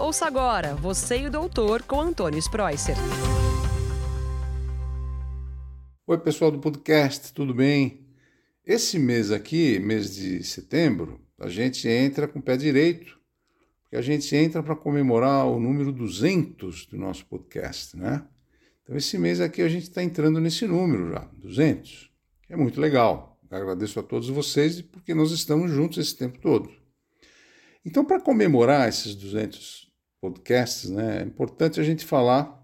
Ouça agora Você e o Doutor com Antônio Spreuser. Oi, pessoal do podcast, tudo bem? Esse mês aqui, mês de setembro, a gente entra com o pé direito, porque a gente entra para comemorar o número 200 do nosso podcast, né? Então, esse mês aqui a gente está entrando nesse número já, 200, que é muito legal. agradeço a todos vocês porque nós estamos juntos esse tempo todo. Então, para comemorar esses 200 podcasts, né, é importante a gente falar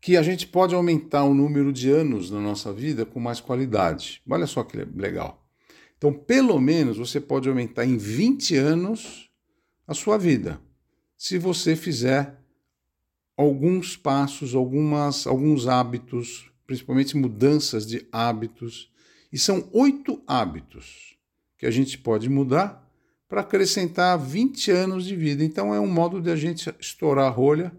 que a gente pode aumentar o número de anos na nossa vida com mais qualidade. Olha só que legal. Então, pelo menos você pode aumentar em 20 anos a sua vida, se você fizer alguns passos, algumas, alguns hábitos, principalmente mudanças de hábitos. E são oito hábitos que a gente pode mudar para acrescentar 20 anos de vida. Então, é um modo de a gente estourar a rolha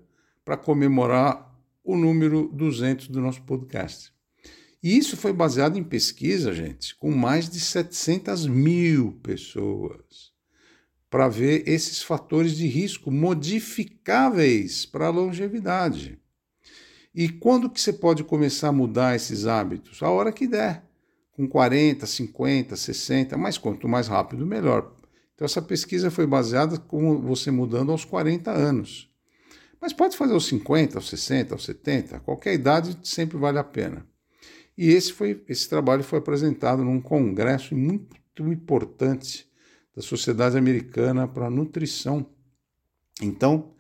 para comemorar o número 200 do nosso podcast. E isso foi baseado em pesquisa, gente, com mais de 700 mil pessoas, para ver esses fatores de risco modificáveis para a longevidade. E quando que você pode começar a mudar esses hábitos? A hora que der, com 40, 50, 60, mas quanto mais rápido, melhor. Então essa pesquisa foi baseada com você mudando aos 40 anos. Mas pode fazer aos 50, aos 60, aos 70, qualquer idade sempre vale a pena. E esse, foi, esse trabalho foi apresentado num congresso muito importante da Sociedade Americana para Nutrição. Então,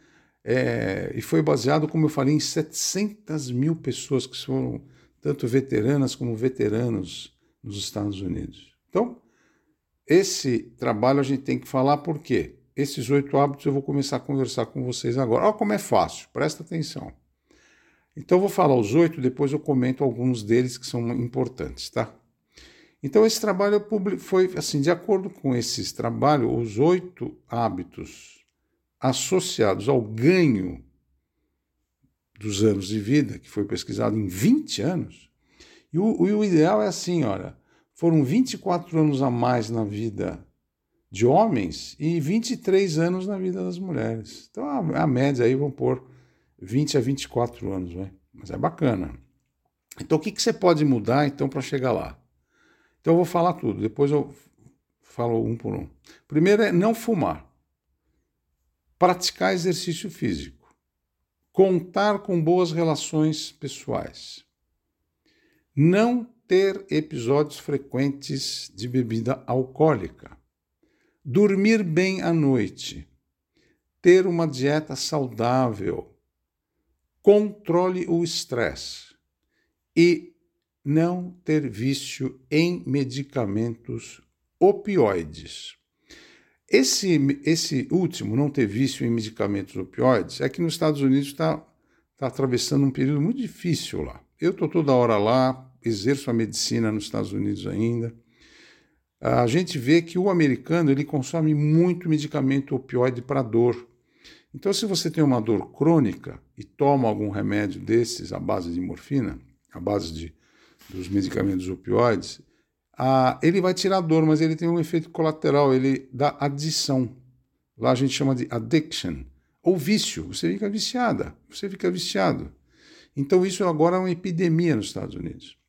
é, e foi baseado, como eu falei, em 700 mil pessoas que foram tanto veteranas como veteranos nos Estados Unidos. Então, esse trabalho a gente tem que falar por quê? esses oito hábitos eu vou começar a conversar com vocês agora. Olha como é fácil, presta atenção. Então eu vou falar os oito, depois eu comento alguns deles que são importantes, tá? Então esse trabalho foi assim, de acordo com esse trabalho, os oito hábitos associados ao ganho dos anos de vida, que foi pesquisado em 20 anos, e o, e o ideal é assim, olha, foram 24 anos a mais na vida de homens e 23 anos na vida das mulheres. Então a, a média aí vão pôr 20 a 24 anos, né? mas é bacana. Então o que, que você pode mudar então para chegar lá? Então eu vou falar tudo, depois eu falo um por um. Primeiro é não fumar, praticar exercício físico, contar com boas relações pessoais, não ter episódios frequentes de bebida alcoólica dormir bem à noite, ter uma dieta saudável, controle o estresse e não ter vício em medicamentos opioides. Esse, esse último, não ter vício em medicamentos opioides, é que nos Estados Unidos está tá atravessando um período muito difícil lá. Eu estou toda hora lá, exerço a medicina nos Estados Unidos ainda a gente vê que o americano ele consome muito medicamento opioide para dor. Então, se você tem uma dor crônica e toma algum remédio desses à base de morfina, à base de, dos medicamentos opioides, a, ele vai tirar a dor, mas ele tem um efeito colateral, ele dá adição. Lá a gente chama de addiction, ou vício. Você fica viciada, você fica viciado. Então, isso agora é uma epidemia nos Estados Unidos.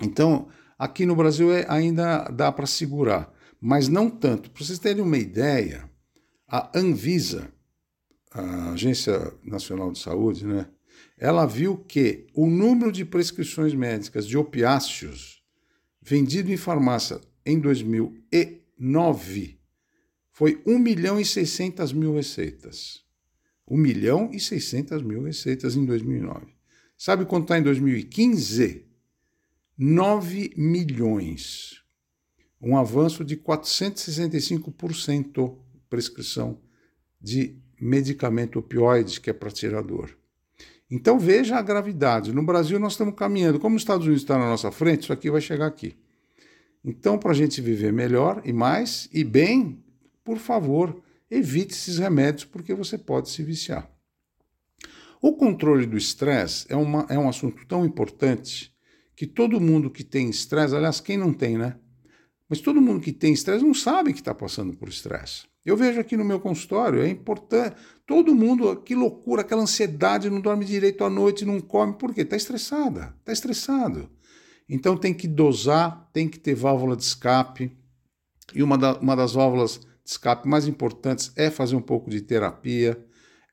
Então, Aqui no Brasil é, ainda dá para segurar, mas não tanto. Para vocês terem uma ideia, a Anvisa, a Agência Nacional de Saúde, né, ela viu que o número de prescrições médicas de opiáceos vendido em farmácia em 2009 foi 1 milhão e 600 mil receitas. 1 milhão e 600 mil receitas em 2009. Sabe quanto está em 2015? 9 milhões, um avanço de 465% prescrição de medicamento opioide, que é para tirar dor. Então veja a gravidade. No Brasil nós estamos caminhando. Como os Estados Unidos está na nossa frente, isso aqui vai chegar aqui. Então, para a gente viver melhor e mais e bem, por favor, evite esses remédios, porque você pode se viciar. O controle do estresse é, é um assunto tão importante que todo mundo que tem estresse, aliás, quem não tem, né? Mas todo mundo que tem estresse não sabe que está passando por estresse. Eu vejo aqui no meu consultório, é importante. Todo mundo, que loucura, aquela ansiedade, não dorme direito à noite, não come, por quê? Está estressada, está estressado. Então tem que dosar, tem que ter válvula de escape. E uma, da, uma das válvulas de escape mais importantes é fazer um pouco de terapia,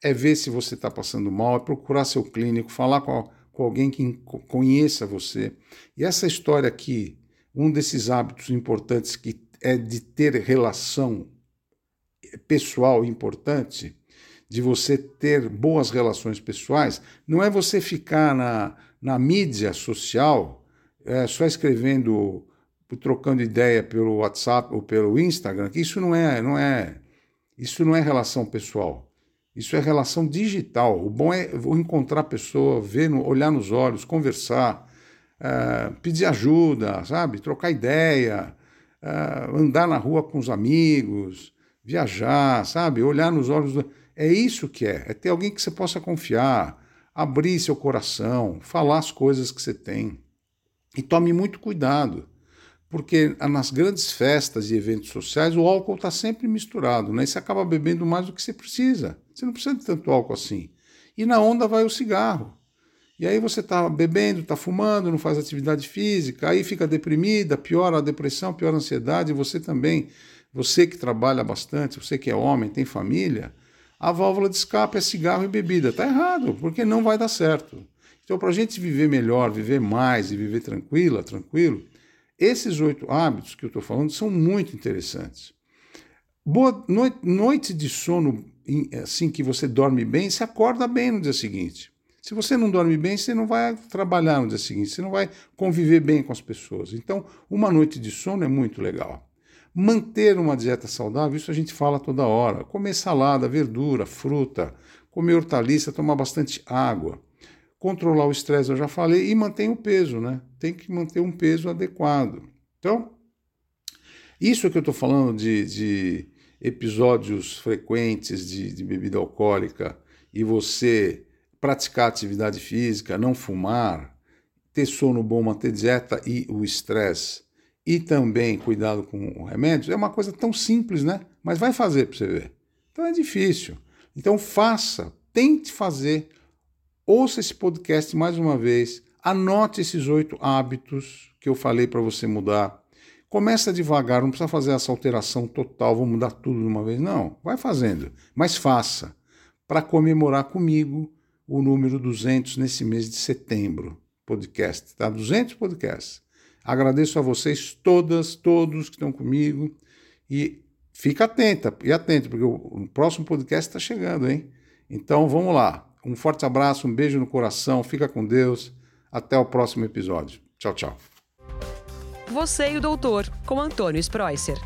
é ver se você está passando mal, é procurar seu clínico, falar com, com alguém que conheça você. E essa história aqui, um desses hábitos importantes que é de ter relação pessoal importante, de você ter boas relações pessoais, não é você ficar na, na mídia social é, só escrevendo, trocando ideia pelo WhatsApp ou pelo Instagram, que isso não é, não é, isso não é relação pessoal. Isso é relação digital. O bom é encontrar a pessoa, ver, olhar nos olhos, conversar, uh, pedir ajuda, sabe? Trocar ideia, uh, andar na rua com os amigos, viajar, sabe? Olhar nos olhos. Do... É isso que é. É ter alguém que você possa confiar, abrir seu coração, falar as coisas que você tem. E tome muito cuidado, porque nas grandes festas e eventos sociais o álcool está sempre misturado, né? E você acaba bebendo mais do que você precisa. Você não precisa de tanto álcool assim. E na onda vai o cigarro. E aí você está bebendo, está fumando, não faz atividade física, aí fica deprimida, piora a depressão, piora a ansiedade, você também você que trabalha bastante, você que é homem, tem família, a válvula de escape é cigarro e bebida. Está errado, porque não vai dar certo. Então, para a gente viver melhor, viver mais e viver tranquila, tranquilo, esses oito hábitos que eu estou falando são muito interessantes. Boa noite, noite de sono, assim que você dorme bem, você acorda bem no dia seguinte. Se você não dorme bem, você não vai trabalhar no dia seguinte, você não vai conviver bem com as pessoas. Então, uma noite de sono é muito legal. Manter uma dieta saudável, isso a gente fala toda hora. Comer salada, verdura, fruta, comer hortaliça, tomar bastante água. Controlar o estresse, eu já falei, e manter o peso, né? Tem que manter um peso adequado. Então, isso que eu estou falando de, de, episódios frequentes de, de bebida alcoólica e você praticar atividade física, não fumar, ter sono bom, manter dieta e o estresse e também cuidado com remédios é uma coisa tão simples, né? Mas vai fazer para você ver. Então é difícil. Então faça, tente fazer. Ouça esse podcast mais uma vez. Anote esses oito hábitos que eu falei para você mudar. Começa devagar, não precisa fazer essa alteração total, vou mudar tudo de uma vez. Não, vai fazendo, mas faça para comemorar comigo o número 200 nesse mês de setembro. Podcast, tá? 200 podcasts. Agradeço a vocês todas, todos que estão comigo e fica atenta e atento, porque o próximo podcast está chegando, hein? Então vamos lá. Um forte abraço, um beijo no coração, fica com Deus. Até o próximo episódio. Tchau, tchau. Você e o Doutor, com Antônio Spreusser.